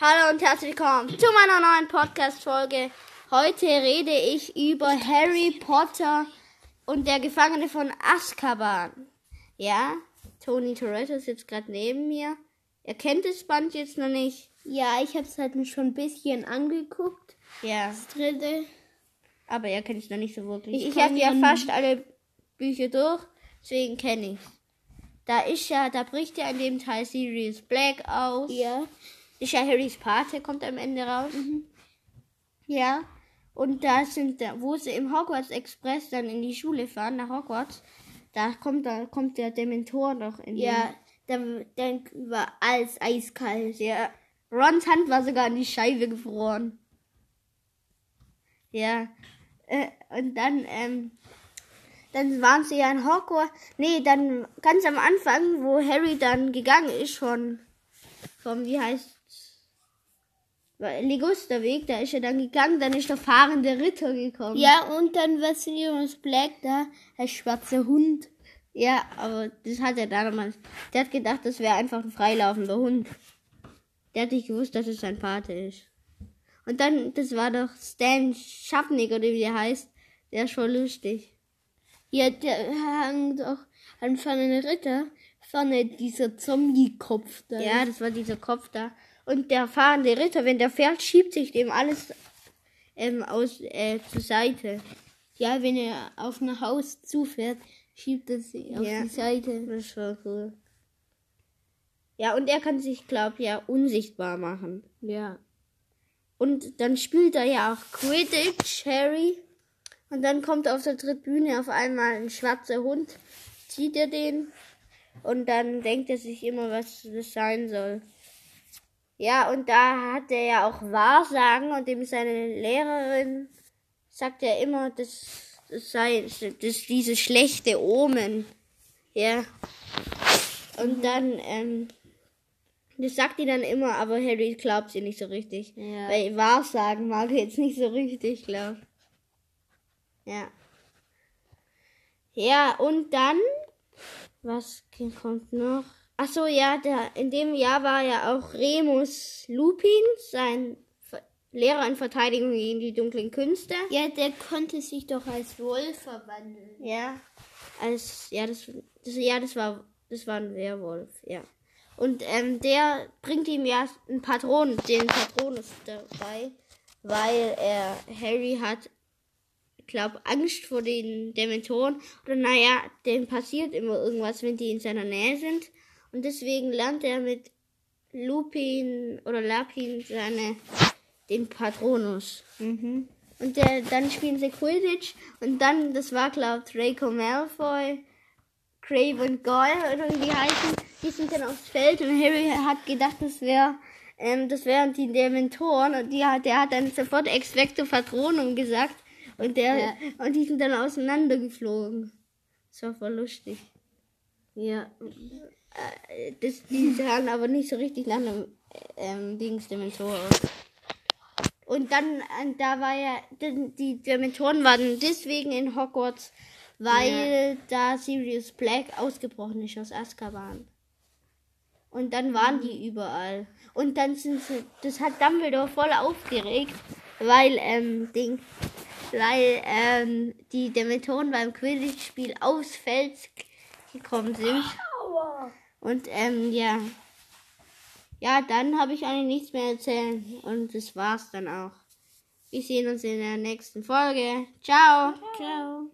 Hallo und herzlich willkommen zu meiner neuen Podcast-Folge. Heute rede ich über Harry Potter und der Gefangene von Azkaban. Ja, Tony Toretto sitzt gerade neben mir. Er kennt das Band jetzt noch nicht. Ja, ich habe es halt schon ein bisschen angeguckt. Ja, Das dritte. aber er kennt es noch nicht so wirklich. Ich Ich, habe ja ja fast alle Bücher durch, deswegen kenne ich Da ist ja, da bricht ja in dem Teil Sirius Black aus. Ja. Ist ja Harrys Pate, kommt am Ende raus. Ja. Und da sind, da, wo sie im Hogwarts Express dann in die Schule fahren, nach Hogwarts, da kommt, da kommt der Dementor noch in Ja, dann, dann war alles eiskalt. ja. Rons Hand war sogar an die Scheibe gefroren. Ja. Äh, und dann, ähm, dann waren sie ja in Hogwarts. Nee, dann ganz am Anfang, wo Harry dann gegangen ist von, vom, wie heißt Ligusterweg, da ist er dann gegangen, dann ist der fahrende Ritter gekommen. Ja, und dann war Sirius Black da, der schwarze Hund. Ja, aber das hat er damals. Der hat gedacht, das wäre einfach ein freilaufender Hund. Der hat nicht gewusst, dass es sein Vater ist. Und dann, das war doch Stan Schaffnick oder wie der heißt. Der ist schon lustig. Ja, der hängt auch an vorne Ritter. Vorne dieser Zombie-Kopf da. Ja, das war dieser Kopf da. Und der fahrende Ritter, wenn der fährt, schiebt sich dem alles ähm, aus äh, zur Seite. Ja, wenn er auf ein Haus zufährt, schiebt er sie auf Ja. die Seite. Das war cool. Ja, und er kann sich, glaub ja, unsichtbar machen. Ja. Und dann spielt er ja auch Quidditch, Harry. Und dann kommt auf der Tribüne auf einmal ein schwarzer Hund, zieht er den. Und dann denkt er sich immer, was das sein soll. Ja, und da hat er ja auch Wahrsagen und dem seine Lehrerin sagt ja immer, das, das sei das diese schlechte Omen. Ja. Und dann, ähm, das sagt die dann immer, aber Harry glaubt sie nicht so richtig. Ja. Weil Wahrsagen mag er jetzt nicht so richtig, glaub. Ja. Ja, und dann, was kommt noch? Ach so, ja, der, in dem Jahr war ja auch Remus Lupin, sein Lehrer in Verteidigung gegen die dunklen Künste. Ja, der konnte sich doch als Wolf verwandeln. Ja. Als, ja, das, das, ja, das war, das war ein Werwolf, ja. Und ähm, der bringt ihm ja einen Patron, den Patronus dabei, weil er Harry hat, glaub, Angst vor den Dementoren. Oder naja, dem passiert immer irgendwas, wenn die in seiner Nähe sind. Und deswegen lernt er mit Lupin oder Lapin seine, den Patronus. Mhm. Und der, dann spielen sie Quidditch und dann, das war glaube Draco Malfoy, Craven Goyle oder wie die heißen, die sind dann aufs Feld und Harry hat gedacht, das wäre, ähm, das wären die Dementoren und die hat, der hat dann sofort Expecto Patronum gesagt und der, Ja. und die sind dann auseinandergeflogen. Das war voll lustig. Ja. Äh, Das, die sahen aber nicht so richtig nach einem ähm, Dings Dementor aus. Und dann, äh, da war ja, die, die Dementoren waren deswegen in Hogwarts, weil da Sirius Black ausgebrochen ist aus Azkaban. Und dann waren die überall. Und dann sind sie, das hat Dumbledore voll aufgeregt, weil, ähm, Ding, weil, ähm, die Dementoren beim Quidditch-Spiel aufs Feld gekommen sind. Und ähm, ja. Ja, dann habe ich eigentlich nichts mehr erzählen. Und das war's dann auch. Wir sehen uns in der nächsten Folge. Ciao. Ciao.